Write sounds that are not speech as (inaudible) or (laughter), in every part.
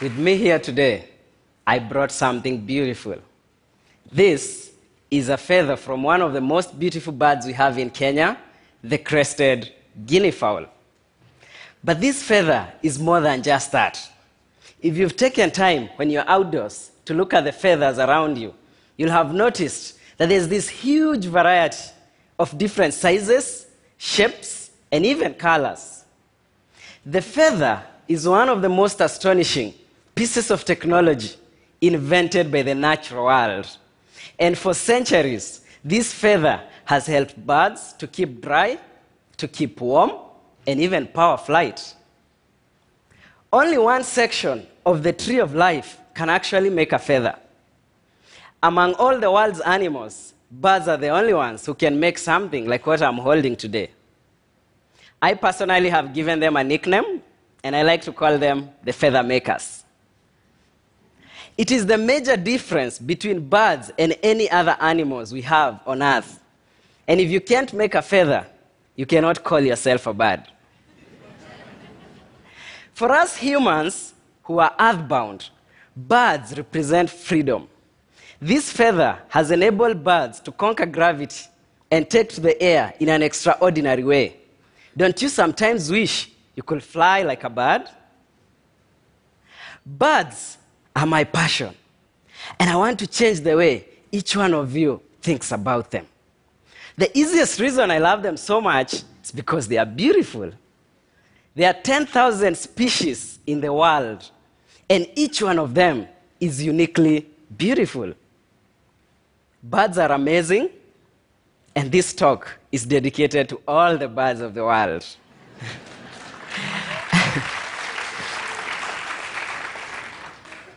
With me here today, I brought something beautiful. This is a feather from one of the most beautiful birds we have in Kenya, the crested guinea fowl. But this feather is more than just that. If you've taken time when you're outdoors to look at the feathers around you, you'll have noticed that there's this huge variety of different sizes, shapes, and even colors. The feather is one of the most astonishing pieces of technology invented by the natural world. And for centuries, this feather has helped birds to keep dry, to keep warm, and even power flight. Only one section of the tree of life can actually make a feather. Among all the world's animals, birds are the only ones who can make something like what I'm holding today. I personally have given them a nickname, and I like to call them the feather makers. It is the major difference between birds and any other animals we have on earth. And if you can't make a feather, you cannot call yourself a bird. For us humans who are earthbound, birds represent freedom. This feather has enabled birds to conquer gravity and take to the air in an extraordinary way. Don't you sometimes wish you could fly like a bird? Birds are my passion, and I want to change the way each one of you thinks about them. The easiest reason I love them so much is because they are beautiful. There are 10,000 species in the world, and each one of them is uniquely beautiful. Birds are amazing, and this talk is dedicated to all the birds of the world. (laughs)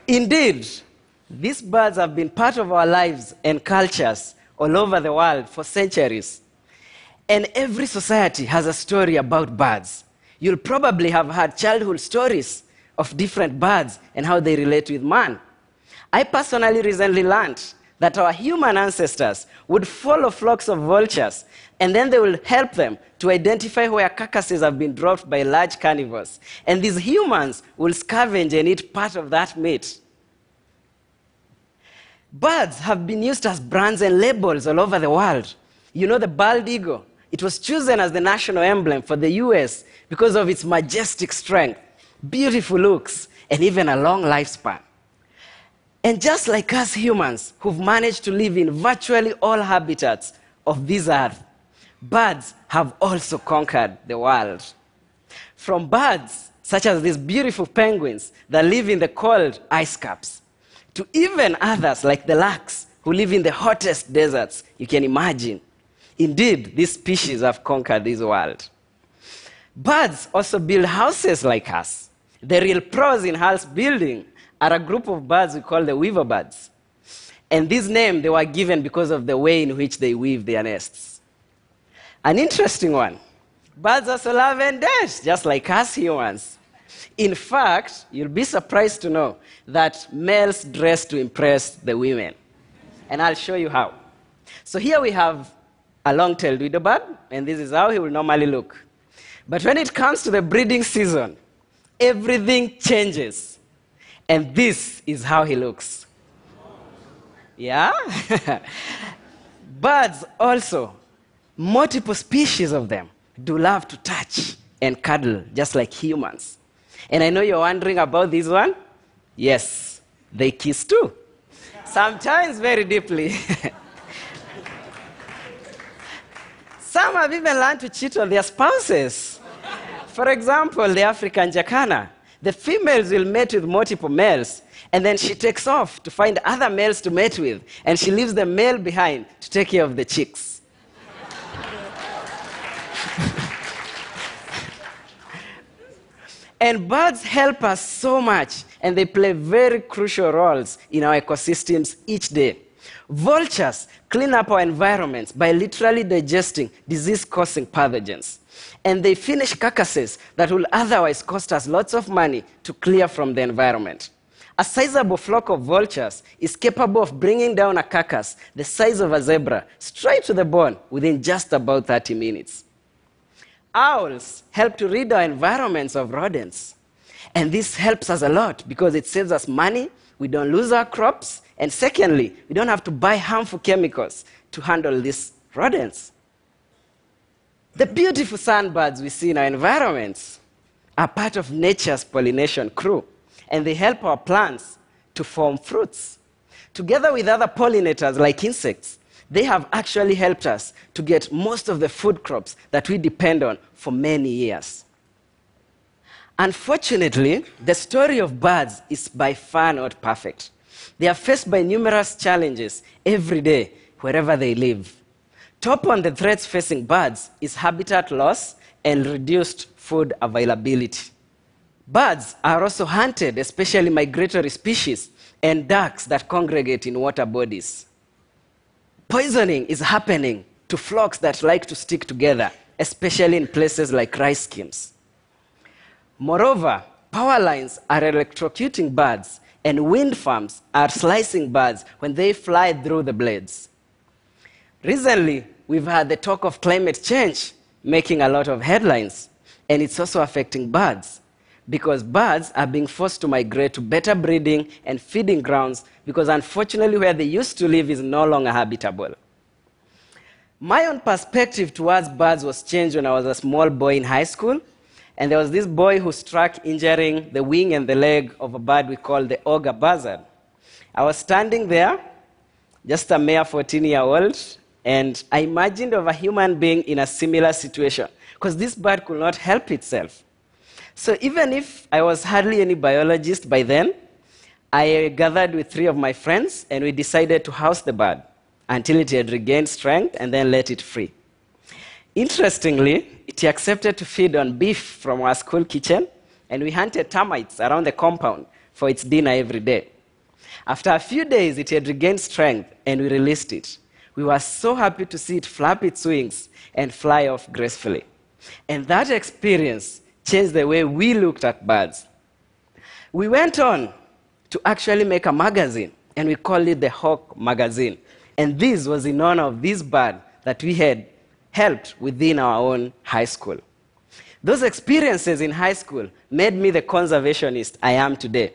Indeed, these birds have been part of our lives and cultures all over the world for centuries. And every society has a story about birds. You'll probably have heard childhood stories of different birds and how they relate with man. I personally recently learned that our human ancestors would follow flocks of vultures and then they will help them to identify where carcasses have been dropped by large carnivores. And these humans will scavenge and eat part of that meat. Birds have been used as brands and labels all over the world. You know the bald eagle? It was chosen as the national emblem for the US because of its majestic strength, beautiful looks, and even a long lifespan. And just like us humans who've managed to live in virtually all habitats of this earth, birds have also conquered the world. From birds, such as these beautiful penguins that live in the cold ice caps, to even others like the larks who live in the hottest deserts you can imagine. Indeed, these species have conquered this world. Birds also build houses like us. The real pros in house building are a group of birds we call the weaver birds. And this name they were given because of the way in which they weave their nests. An interesting one. Birds also love and dance, just like us humans. In fact, you'll be surprised to know that males dress to impress the women. And I'll show you how. So here we have a long-tailed widow bird, and this is how he will normally look. But when it comes to the breeding season, everything changes. And this is how he looks. Yeah? (laughs) Birds also, multiple species of them, do love to touch and cuddle just like humans. And I know you're wondering about this one. Yes, they kiss too. Sometimes very deeply. (laughs) Some have even learned to cheat on their spouses. For example, the African jacana. The females will mate with multiple males, and then she takes off to find other males to mate with, and she leaves the male behind to take care of the chicks. (laughs) and birds help us so much, and they play very crucial roles in our ecosystems each day. Vultures clean up our environments by literally digesting disease causing pathogens. And they finish carcasses that will otherwise cost us lots of money to clear from the environment. A sizable flock of vultures is capable of bringing down a carcass the size of a zebra straight to the bone within just about 30 minutes. Owls help to rid our environments of rodents. And this helps us a lot because it saves us money, we don't lose our crops, and secondly, we don't have to buy harmful chemicals to handle these rodents. The beautiful sunbirds we see in our environments are part of nature's pollination crew, and they help our plants to form fruits. Together with other pollinators like insects, they have actually helped us to get most of the food crops that we depend on for many years. Unfortunately, the story of birds is by far not perfect. They are faced by numerous challenges every day, wherever they live. Top on the threats facing birds is habitat loss and reduced food availability. Birds are also hunted, especially migratory species and ducks that congregate in water bodies. Poisoning is happening to flocks that like to stick together, especially in places like rice schemes. Moreover, power lines are electrocuting birds, and wind farms are slicing birds when they fly through the blades. Recently, we've had the talk of climate change making a lot of headlines, and it's also affecting birds because birds are being forced to migrate to better breeding and feeding grounds because unfortunately where they used to live is no longer habitable. My own perspective towards birds was changed when I was a small boy in high school, and there was this boy who struck injuring the wing and the leg of a bird we call the auger buzzard. I was standing there, just a mere 14 year old, and I imagined of a human being in a similar situation because this bird could not help itself. So even if I was hardly any biologist by then, I gathered with three of my friends and we decided to house the bird until it had regained strength and then let it free. Interestingly, it accepted to feed on beef from our school kitchen, and we hunted termites around the compound for its dinner every day. After a few days, it had regained strength and we released it. We were so happy to see it flap its wings and fly off gracefully. And that experience changed the way we looked at birds. We went on to actually make a magazine, and we called it the Hawk Magazine. And this was in honor of this bird that we had helped within our own high school. Those experiences in high school made me the conservationist I am today.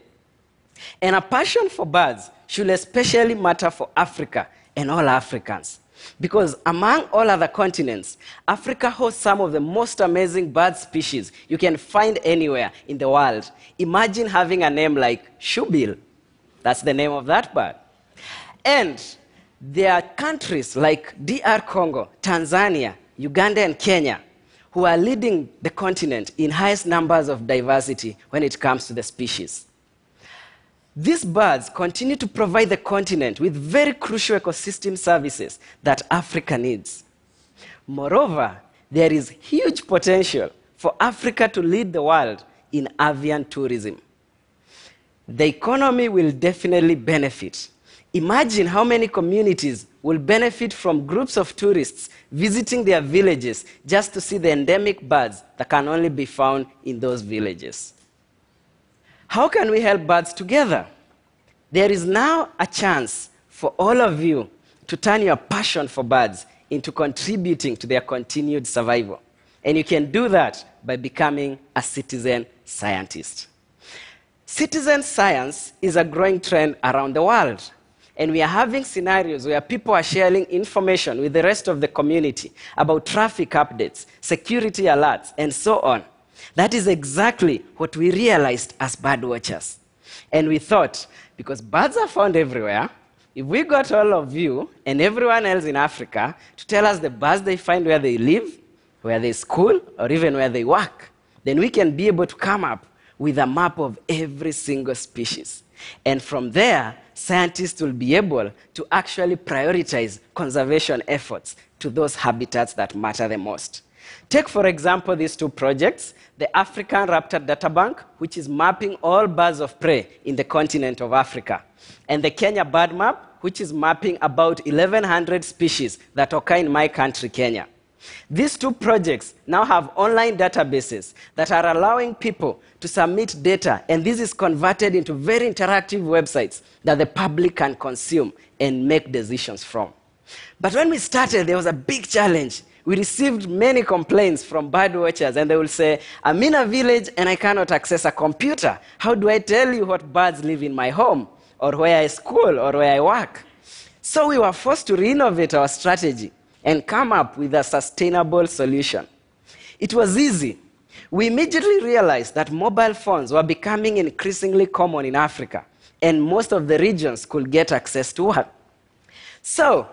And a passion for birds should especially matter for Africa and all Africans. Because among all other continents, Africa hosts some of the most amazing bird species you can find anywhere in the world. Imagine having a name like shoebill. That's the name of that bird. And there are countries like DR Congo, Tanzania, Uganda, and Kenya who are leading the continent in highest numbers of diversity when it comes to the species. These birds continue to provide the continent with very crucial ecosystem services that Africa needs. Moreover, there is huge potential for Africa to lead the world in avian tourism. The economy will definitely benefit. Imagine how many communities will benefit from groups of tourists visiting their villages just to see the endemic birds that can only be found in those villages. How can we help birds together? There is now a chance for all of you to turn your passion for birds into contributing to their continued survival. And you can do that by becoming a citizen scientist. Citizen science is a growing trend around the world. And we are having scenarios where people are sharing information with the rest of the community about traffic updates, security alerts, and so on. That is exactly what we realized as bird watchers. And we thought, because birds are found everywhere, if we got all of you and everyone else in Africa to tell us the birds they find where they live, where they school, or even where they work, then we can be able to come up with a map of every single species. And from there, scientists will be able to actually prioritize conservation efforts to those habitats that matter the most. Take, for example, these two projects the African Raptor Data Bank, which is mapping all birds of prey in the continent of Africa, and the Kenya Bird Map, which is mapping about 1,100 species that occur in my country, Kenya. These two projects now have online databases that are allowing people to submit data, and this is converted into very interactive websites that the public can consume and make decisions from. But when we started, there was a big challenge we received many complaints from bird watchers, and they will say, I'm in a village and I cannot access a computer. How do I tell you what birds live in my home, or where I school, or where I work? So we were forced to renovate our strategy and come up with a sustainable solution. It was easy. We immediately realized that mobile phones were becoming increasingly common in Africa, and most of the regions could get access to one. So,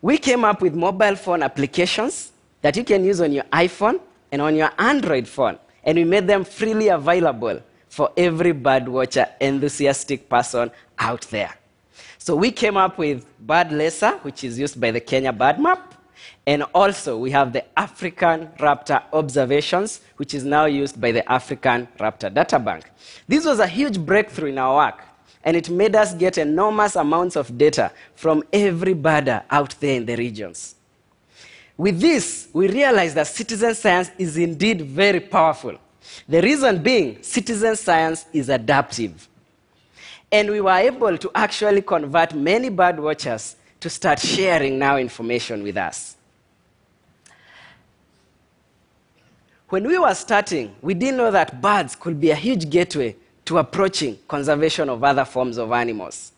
we came up with mobile phone applications that you can use on your iPhone and on your Android phone, and we made them freely available for every birdwatcher enthusiastic person out there. So we came up with BirdLasser, which is used by the Kenya Bird Map, and also we have the African Raptor Observations, which is now used by the African Raptor Data Bank. This was a huge breakthrough in our work and it made us get enormous amounts of data from every birder out there in the regions. With this, we realized that citizen science is indeed very powerful. The reason being, citizen science is adaptive. And we were able to actually convert many bird watchers to start sharing now information with us. When we were starting, we didn't know that birds could be a huge gateway to approaching conservation of other forms of animals.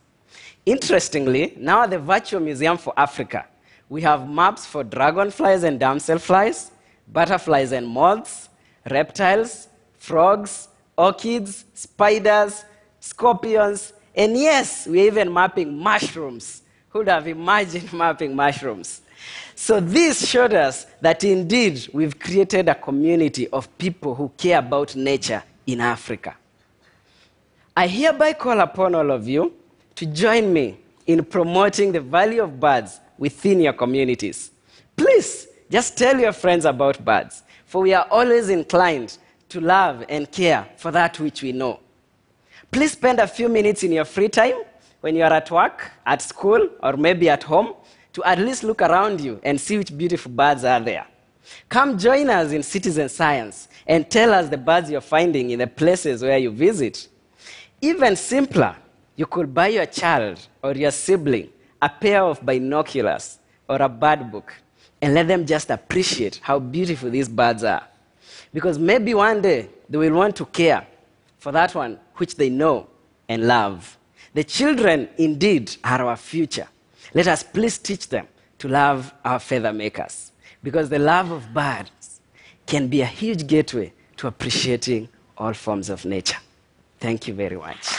Interestingly, now at the Virtual Museum for Africa, we have maps for dragonflies and damselflies, butterflies and moths, reptiles, frogs, orchids, spiders, scorpions, and yes, we're even mapping mushrooms. Who'd have imagined mapping mushrooms? So, this showed us that indeed we've created a community of people who care about nature in Africa. I hereby call upon all of you to join me in promoting the value of birds within your communities. Please just tell your friends about birds, for we are always inclined to love and care for that which we know. Please spend a few minutes in your free time when you are at work, at school, or maybe at home to at least look around you and see which beautiful birds are there. Come join us in citizen science and tell us the birds you're finding in the places where you visit. Even simpler, you could buy your child or your sibling a pair of binoculars or a bird book and let them just appreciate how beautiful these birds are. Because maybe one day they will want to care for that one which they know and love. The children indeed are our future. Let us please teach them to love our feather makers because the love of birds can be a huge gateway to appreciating all forms of nature. Thank you very much.